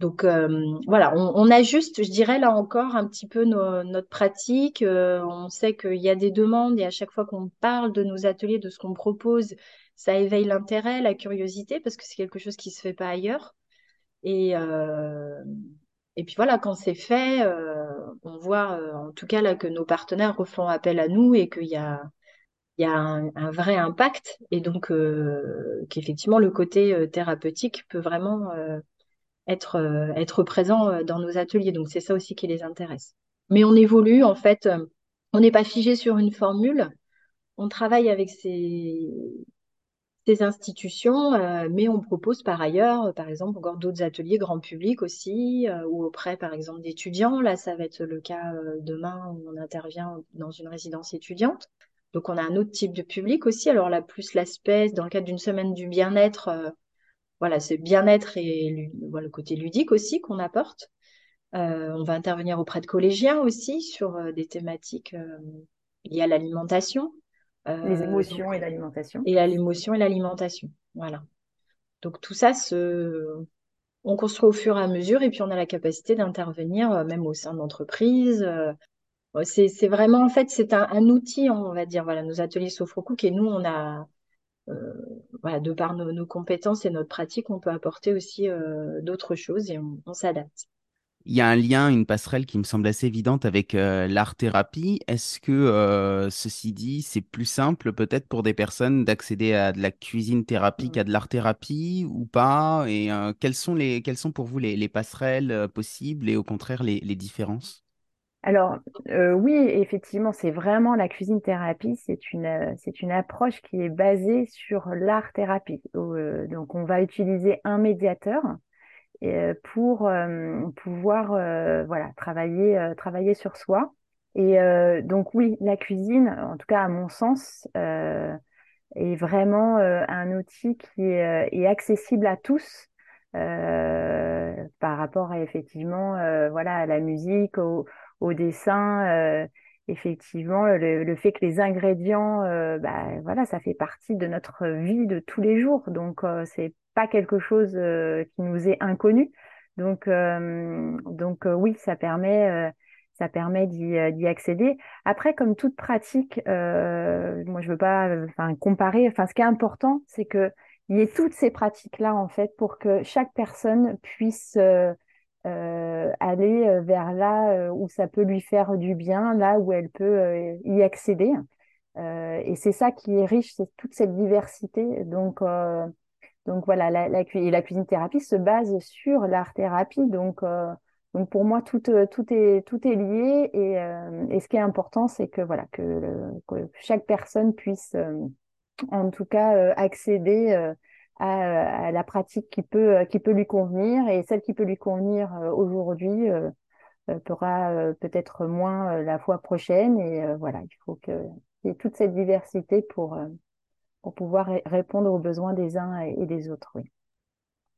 Donc euh, voilà, on, ajuste, je dirais là encore un petit peu notre pratique. Euh, on sait qu'il y a des demandes et à chaque fois qu'on parle de nos ateliers, de ce qu'on propose, ça éveille l'intérêt, la curiosité parce que c'est quelque chose qui se fait pas ailleurs. Et et puis voilà, quand c'est fait, euh, on voit euh, en tout cas là que nos partenaires refont appel à nous et qu'il y a, il y a un, vrai impact et donc euh, qu'effectivement le côté thérapeutique peut vraiment être, être présent dans nos ateliers. Donc c'est ça aussi qui les intéresse. Mais on évolue en fait, on n'est pas figé sur une formule. On travaille avec ces, ces institutions, euh, mais on propose par ailleurs, euh, par exemple, encore d'autres ateliers grand public aussi, euh, ou auprès, par exemple, d'étudiants. Là, ça va être le cas demain où on intervient dans une résidence étudiante. Donc, on a un autre type de public aussi. Alors là, plus l'aspect, dans le cadre d'une semaine du bien-être, voilà, c'est bien-être et le côté ludique aussi qu'on apporte. on va intervenir auprès de collégiens aussi sur des thématiques liées à l'alimentation. Les euh, émotions et l'alimentation. Et l'émotion et l'alimentation. Voilà. Donc tout ça, se... on construit au fur et à mesure et puis on a la capacité d'intervenir euh, même au sein d'entreprises. Euh, c'est vraiment, en fait, c'est un, outil, on va dire, voilà, nos ateliers Sofrocook et nous, on a, voilà, de par nos, compétences et notre pratique, on peut apporter aussi d'autres choses et on s'adapte il y a un lien, une passerelle qui me semble assez évidente avec euh, l'art-thérapie. Est-ce que, euh, ceci dit, c'est plus simple peut-être pour des personnes d'accéder à de la cuisine thérapie qu'à de l'art-thérapie ou pas? Et euh, quelles, sont pour vous les, passerelles possibles et au contraire les, différences? Alors oui, effectivement, c'est vraiment la cuisine thérapie. C'est une, c'est une approche qui est basée sur l'art thérapie. donc on va utiliser un médiateur pour euh, pouvoir euh, voilà, travailler, travailler sur soi. Et donc oui, la cuisine, en tout cas à mon sens, est vraiment un outil qui est, accessible à tous par rapport à effectivement voilà à la musique, au, au dessin. Effectivement, le, fait que les ingrédients, bah, voilà, ça fait partie de notre vie de tous les jours. Donc c'est pas quelque chose euh, qui nous est inconnu. Donc, euh, donc euh, oui, ça permet, ça permet d'y accéder. Après, comme toute pratique, moi je veux pas, enfin comparer. Enfin, ce qui est important, c'est que il y ait toutes ces pratiques-là en fait pour que chaque personne puisse aller vers là où ça peut lui faire du bien, là où elle peut y accéder. et c'est ça qui est riche, c'est toute cette diversité. Donc, donc voilà, la, la, la cuisine thérapie se base sur l'art thérapie. Donc, euh, donc pour moi, tout, euh, tout, est, tout est lié. Et, euh, et ce qui est important, c'est que, voilà, que, chaque personne puisse, en tout cas, accéder à, à, la pratique qui peut, qui peut lui convenir. Et celle qui peut lui convenir aujourd'hui pourra peut-être moins la fois prochaine. Et voilà, il faut qu'il y toute cette diversité pour pour pouvoir répondre aux besoins des uns et des autres. Oui.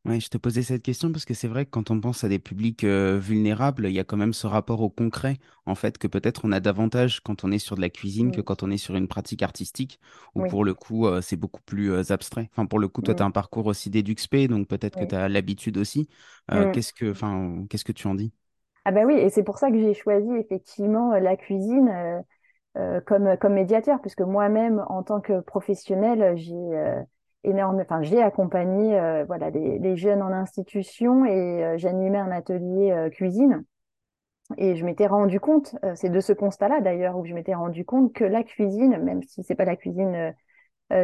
Oui, je te posais cette question parce que c'est vrai que quand on pense à des publics euh, vulnérables, il y a quand même ce rapport au concret, en fait, que peut-être on a davantage quand on est sur de la cuisine que quand on est sur une pratique artistique, où pour le coup, euh, c'est beaucoup plus euh, abstrait. Enfin, pour le coup, toi, tu as un parcours aussi d'EduxP, donc peut-être que tu as l'habitude aussi. Mm. qu'est-ce, que, qu'est-ce que tu en dis? Ah ben oui, et c'est pour ça que j'ai choisi effectivement la cuisine comme, comme médiateur, puisque moi-même, en tant que professionnel, j'ai énorme, enfin, j'ai accompagné euh, voilà, les, jeunes en institution et j'animais un atelier cuisine. Et je m'étais rendu compte, c'est de ce constat-là d'ailleurs, où je m'étais rendu compte que la cuisine, même si c'est pas la cuisine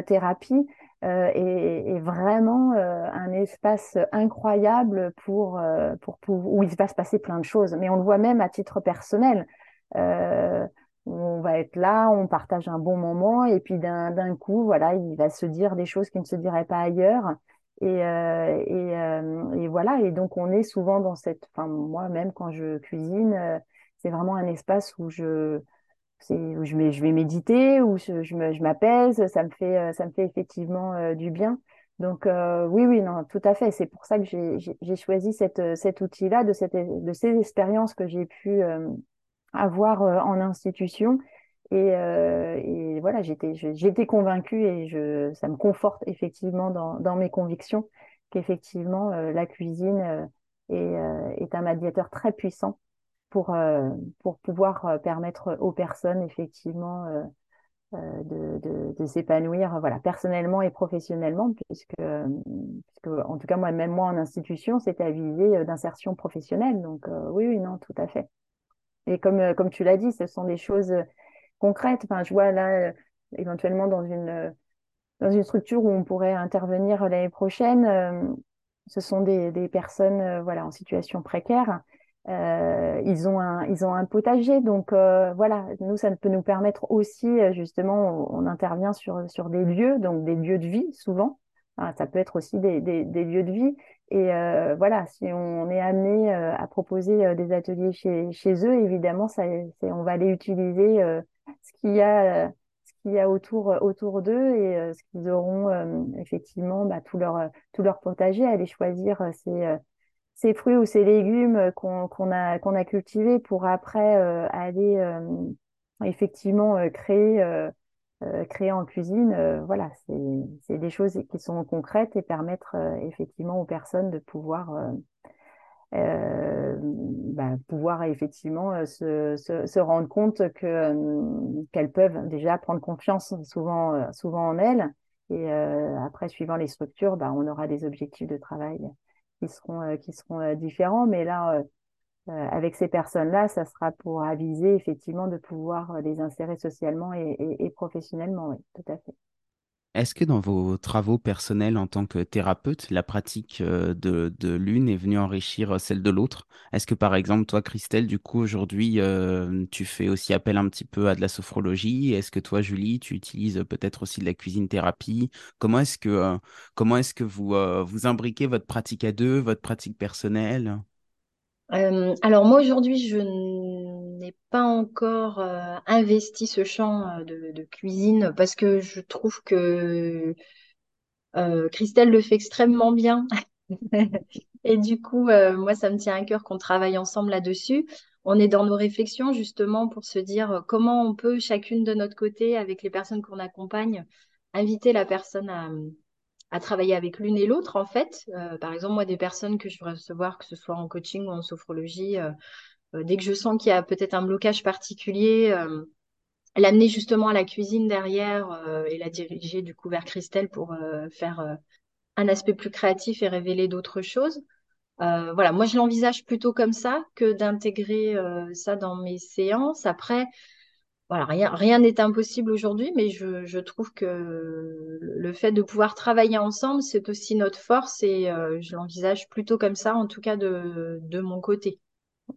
thérapie, est, vraiment un espace incroyable pour, pour, où il va se passer plein de choses. Mais on le voit même à titre personnel. Euh, on va être là, on partage un bon moment, et puis d'un coup, voilà, il va se dire des choses qui ne se diraient pas ailleurs. Et, et, voilà, et donc on est souvent dans cette, enfin moi même quand je cuisine, c'est vraiment un espace où je, où je, je vais méditer, où je, je m'apaise, ça me fait, ça me fait effectivement du bien. Donc oui, oui, non, tout à fait. C'est pour ça que j'ai choisi cette, cet outil-là, de, de ces expériences que j'ai pu avoir en institution. Et, et voilà, j'étais convaincue et je, ça me conforte effectivement dans, mes convictions qu'effectivement la cuisine est, est un médiateur très puissant pour, pour pouvoir permettre aux personnes effectivement euh, de, de, s'épanouir voilà personnellement et professionnellement puisque, puisque en tout cas moi même moi en institution c'était à visée euh, d'insertion professionnelle donc euh, oui oui non tout à fait et comme comme tu l'as dit ce sont des choses concrètes. Enfin je vois là éventuellement dans une dans une structure où on pourrait intervenir l'année prochaine ce sont des, des personnes voilà en situation précaire. Euh, ils ont un ils ont un potager. Donc euh, voilà nous ça peut nous permettre aussi euh, justement on, intervient sur sur des lieux donc des lieux de vie souvent. Ça peut être aussi des, des, lieux de vie et euh, voilà si on est amené euh, à proposer des ateliers chez chez eux évidemment ça on va aller utiliser ce qu'il y a ce qu'il y a autour autour d'eux et ce qu'ils auront effectivement bah, tout leur potager. Aller choisir ces ces fruits ou ces légumes euh, qu'on a, qu'on a cultivés pour après euh, aller euh, effectivement créer, créer en cuisine. voilà, c'est des choses qui sont concrètes et permettre effectivement aux personnes de pouvoir euh, bah, pouvoir effectivement se, se, se, rendre compte que qu'elles peuvent déjà prendre confiance souvent souvent en elles et après suivant les structures bah, on aura des objectifs de travail qui seront, euh, qui seront euh, différents. Mais là, euh, avec ces personnes-là, ça sera pour aviser effectivement de pouvoir les insérer socialement et, professionnellement. Tout à fait. Est-ce que dans vos travaux personnels en tant que thérapeute, la pratique de, de l'une est venue enrichir celle de l'autre? Est-ce que par exemple, toi, Christelle, du coup, aujourd'hui, tu fais aussi appel un petit peu à de la sophrologie? Est-ce que toi, Julie, tu utilises peut-être aussi de la cuisine thérapie? Comment est-ce que, comment est-ce que vous, vous imbriquez votre pratique à deux, votre pratique personnelle? Euh, alors moi aujourd'hui, je n'ai pas encore euh, investi ce champ euh, de, cuisine parce que je trouve que Christelle le fait extrêmement bien. Et du coup, moi, ça me tient à cœur qu'on travaille ensemble là-dessus. On est dans nos réflexions justement pour se dire comment on peut chacune de notre côté, avec les personnes qu'on accompagne, inviter la personne à, à travailler avec l'une et l'autre, en fait. Euh, par exemple, moi, des personnes que je vais recevoir, que ce soit en coaching ou en sophrologie, euh, euh, dès que je sens qu'il y a peut-être un blocage particulier, l'amener justement à la cuisine derrière et la diriger du coup vers Christelle pour faire un aspect plus créatif et révéler d'autres choses. voilà, moi je l'envisage plutôt comme ça que d'intégrer ça dans mes séances. Après, voilà, rien rien n'est impossible aujourd'hui, mais je, je, trouve que le fait de pouvoir travailler ensemble, c'est aussi notre force et euh, je l'envisage plutôt comme ça, en tout cas de, de mon côté.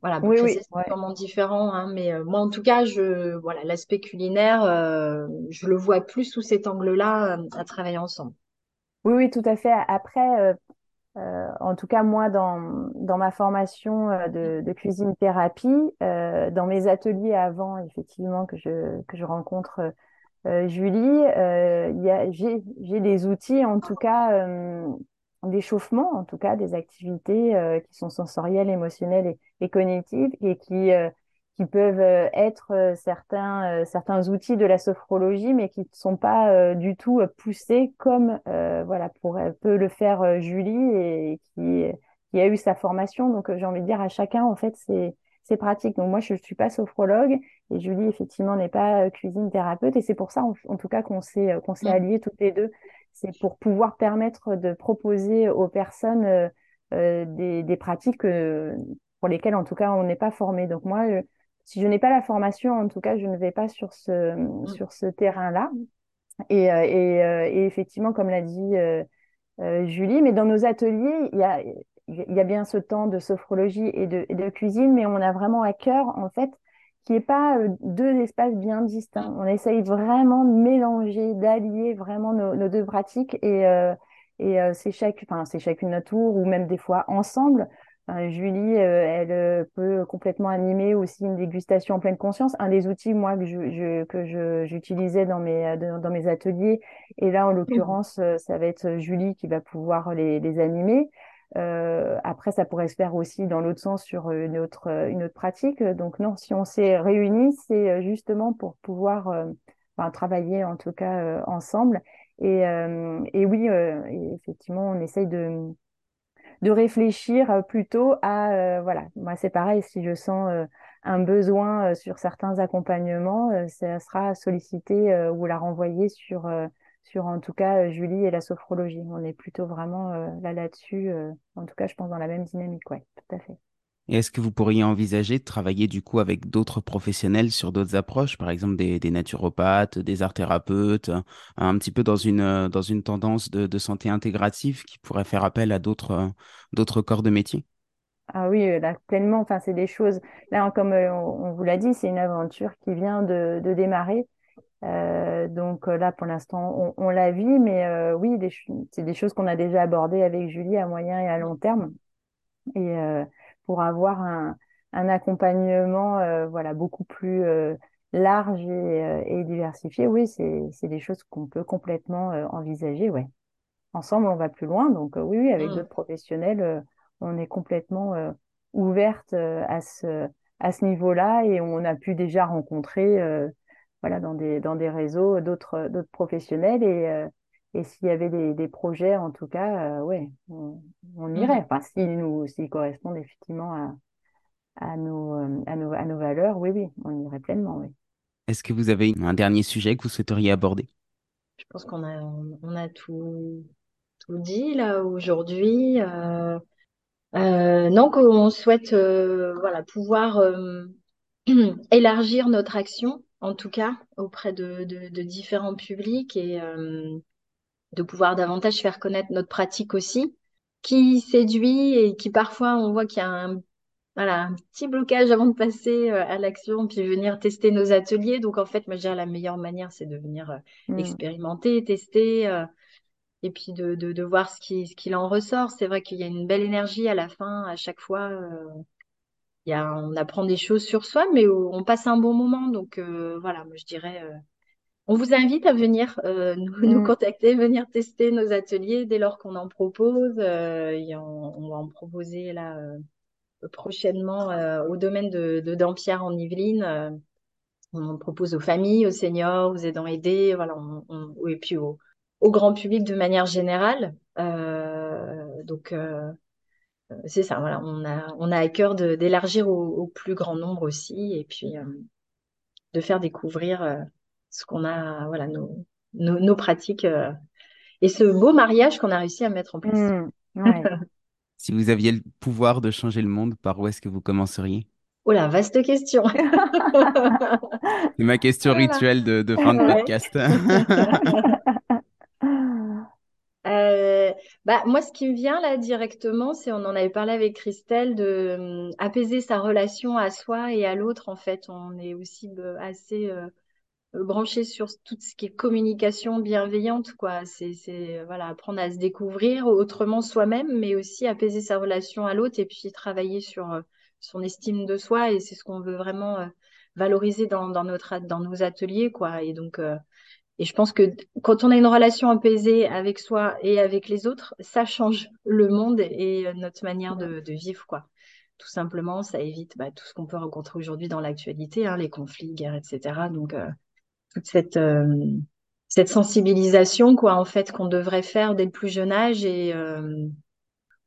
Voilà, oui, oui, c'est vraiment différent, hein, mais euh, moi en tout cas, je voilà, l'aspect culinaire, euh, je le vois plus sous cet angle-là à travailler ensemble. Oui, oui, tout à fait. Après, euh, en tout cas, moi, dans, dans ma formation euh, de, de cuisine thérapie, euh, dans mes ateliers avant, effectivement, que je, que je rencontre Julie, j'ai des outils, en tout cas, d'échauffement, en tout cas, des activités qui sont sensorielles, émotionnelles et, et cognitives et qui qui peuvent euh, être euh, certains, euh, certains outils de la sophrologie, mais qui ne sont pas du tout poussés comme voilà, pour, peut le faire Julie et qui, qui a eu sa formation. Donc, j'ai envie de dire à chacun, en fait, c'est c'est pratique. Donc moi, je ne suis pas sophrologue et Julie, effectivement, n'est pas cuisine thérapeute. Et c'est pour ça, en, tout cas, qu'on s'est qu'on s'est mmh. alliés toutes les deux. C'est pour pouvoir permettre de proposer aux personnes des, des pratiques pour lesquelles, en tout cas, on n'est pas formé. Donc moi, si je n'ai pas la formation, en tout cas, je ne vais pas sur ce, mm. sur ce terrain-là. Et, euh, et, euh, et, effectivement, comme l'a dit euh, Julie, mais dans nos ateliers, il y a, il y a bien ce temps de sophrologie et de, de cuisine, mais on a vraiment à cœur, en fait, qui n'est pas deux espaces bien distincts. On essaye vraiment de mélanger, d'allier vraiment nos, nos, deux pratiques et, Et c'est chaque, enfin, c'est chacune notre tour ou même des fois ensemble. Julie, elle peut complètement animer aussi une dégustation en pleine conscience. Un des outils, moi, que je, que j'utilisais dans mes dans mes ateliers. Et là, en l'occurrence, ça va être Julie qui va pouvoir les, les animer. Euh, après, ça pourrait se faire aussi dans l'autre sens sur une autre, une autre pratique. Donc non, si on s'est réunis, c'est justement pour pouvoir enfin, travailler en tout cas ensemble. Et, et oui, effectivement, on essaye de, de réfléchir plutôt à, voilà, moi c'est pareil, si je sens un besoin sur certains accompagnements, ça sera sollicité ou la renvoyer sur sur en tout cas euh, Julie et la sophrologie. On est plutôt vraiment euh, là là-dessus, euh, en tout cas je pense dans la même dynamique, ouais, tout à fait. Est-ce que vous pourriez envisager de travailler du coup avec d'autres professionnels sur d'autres approches, par exemple des, naturopathes, des art thérapeutes, un petit peu dans une, dans une tendance de, santé intégrative qui pourrait faire appel à d'autres, d'autres corps de métier? Ah oui, là, pleinement. Enfin, c'est des choses. Là, comme on, vous l'a dit, c'est une aventure qui vient de, démarrer. Euh, donc euh, là, pour l'instant, on, la vit, mais euh, oui, c'est des choses qu'on a déjà abordées avec Julie à moyen et à long terme. Et pour avoir un, un accompagnement voilà, beaucoup plus large et, et, diversifié, oui, c'est des choses qu'on peut complètement envisager. Ouais. Ensemble, on va plus loin. Donc oui, oui, avec mmh. d'autres professionnels, on est complètement ouverte à ce, à ce niveau-là et on a pu déjà rencontrer voilà, dans des, dans des réseaux d'autres, d'autres professionnels. Et, euh, et s'il y avait des, des, projets, en tout cas, euh, ouais, on, on irait. Enfin, s'ils nous, s'ils correspondent effectivement à, à, nos, euh, à, nos, à nos valeurs, oui, oui, on irait pleinement, oui. Est-ce que vous avez un dernier sujet que vous souhaiteriez aborder? Je pense qu'on a, on a tout, tout dit là aujourd'hui. Euh, euh, non, qu'on souhaite voilà, pouvoir élargir notre action en tout cas, auprès de, différents publics et euh, de pouvoir davantage faire connaître notre pratique aussi, qui séduit et qui parfois on voit qu'il y a un, voilà, un petit blocage avant de passer euh, à l'action, puis venir tester nos ateliers. Donc en fait, moi je dirais la meilleure manière, c'est de venir euh, mmh. expérimenter, tester. et puis de, de, voir ce qui ce qu'il en ressort. C'est vrai qu'il y a une belle énergie à la fin, à chaque fois y a, on apprend des choses sur soi, mais on passe un bon moment. Donc euh, voilà, moi je dirais, euh, on vous invite à venir euh, nous, mm. contacter, venir tester nos ateliers dès lors qu'on en propose. Et on, va en proposer là prochainement au domaine de, de Dampierre en Yvelines. on propose aux familles, aux seniors, aux aidants aidés, voilà, et puis au, au, grand public de manière générale. donc c'est ça, voilà, on a, on a à cœur d'élargir au, plus grand nombre aussi et puis euh, de faire découvrir euh, ce qu'on a, voilà, nos, nos, pratiques euh, et ce beau mariage qu'on a réussi à mettre en place. Mmh, si vous aviez le pouvoir de changer le monde, par où est-ce que vous commenceriez? Oh la vaste question. C'est ma question rituelle de, de fin de podcast. Euh, bah, moi, ce qui me vient là directement, c'est, on en avait parlé avec Christelle, de hum, apaiser sa relation à soi et à l'autre. En fait, on est aussi euh, assez euh, branché sur tout ce qui est communication bienveillante, quoi. C'est, voilà, apprendre à se découvrir autrement soi-même, mais aussi apaiser sa relation à l'autre et puis travailler sur son estime de soi. Et c'est ce qu'on veut vraiment valoriser dans, dans, notre, dans nos ateliers, quoi. Et donc, et je pense que quand on a une relation apaisée avec soi et avec les autres, ça change le monde et euh, notre manière de, vivre, quoi. Tout simplement, ça évite bah, tout ce qu'on peut rencontrer aujourd'hui dans l'actualité, hein, les conflits, guerres, etc. Donc, euh, toute cette, euh, cette sensibilisation, quoi, en fait, qu'on devrait faire dès le plus jeune âge et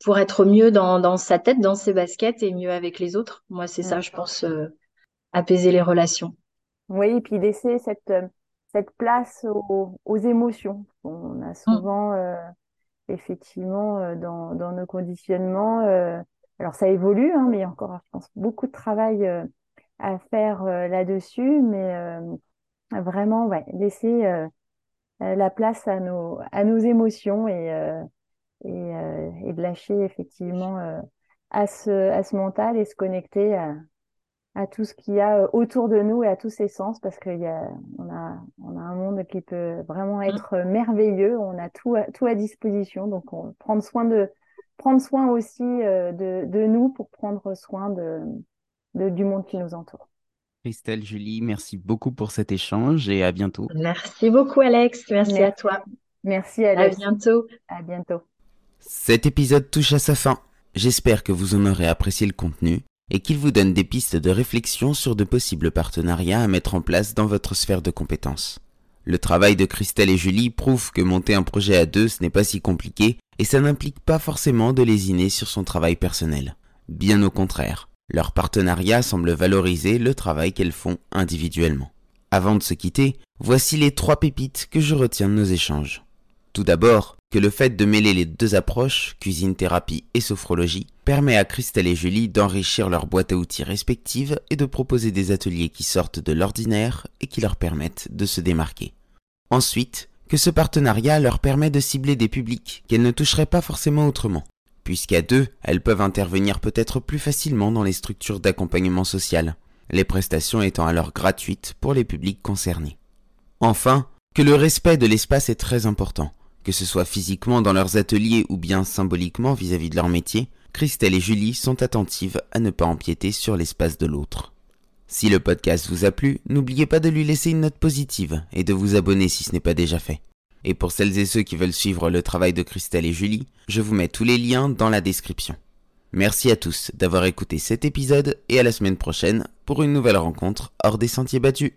pour être mieux dans, dans, sa tête, dans ses baskets et mieux avec les autres. Moi, c'est ça, je pense, apaiser les relations. Oui, et puis laisser cette cette place aux, émotions. On a mm. souvent, euh, effectivement, euh, dans, nos conditionnements, euh, alors ça évolue, hein, mais il y a encore, je pense, beaucoup de travail à faire là-dessus, mais vraiment, ouais, laisser la place à nos, à nos émotions et, et, et de lâcher effectivement à ce, à ce mental et se connecter à, à tout ce qu'il y a autour de nous et à tous ses sens parce qu'on a, on a, on a un monde qui peut vraiment mmh. être merveilleux. On a tout, tout à disposition. Donc, on, prendre soin de, prendre soin aussi de, de nous pour prendre soin de, de, du monde qui nous entoure. Christelle, Julie, merci beaucoup pour cet échange et à bientôt. Merci beaucoup, Alex. Merci, à toi. Merci, Alex. À bientôt. À bientôt. Cet épisode touche à sa fin. J'espère que vous en aurez apprécié le contenu et qu'il vous donne des pistes de réflexion sur de possibles partenariats à mettre en place dans votre sphère de compétences. Le travail de Christelle et Julie prouve que monter un projet à deux, ce n'est pas si compliqué et ça n'implique pas forcément de lésiner sur son travail personnel. Bien au contraire. Leur partenariat semble valoriser le travail qu'elles font individuellement. Avant de se quitter, voici les trois pépites que je retiens de nos échanges. Tout d'abord, que le fait de mêler les deux approches, cuisine-thérapie et sophrologie, permet à Christelle et Julie d'enrichir leur boîte à outils respectives et de proposer des ateliers qui sortent de l'ordinaire et qui leur permettent de se démarquer. Ensuite, que ce partenariat leur permet de cibler des publics qu'elles ne toucheraient pas forcément autrement puisqu'à deux, elles peuvent intervenir peut-être plus facilement dans les structures d'accompagnement social, les prestations étant alors gratuites pour les publics concernés. Enfin, que le respect de l'espace est très important, que ce soit physiquement dans leurs ateliers ou bien symboliquement vis-à-vis de leur métier, Christelle et Julie sont attentives à ne pas empiéter sur l'espace de l'autre. Si le podcast vous a plu, n'oubliez pas de lui laisser une note positive et de vous abonner si ce n'est pas déjà fait. Et pour celles et ceux qui veulent suivre le travail de Christelle et Julie, je vous mets tous les liens dans la description. Merci à tous d'avoir écouté cet épisode et à la semaine prochaine pour une nouvelle rencontre hors des sentiers battus.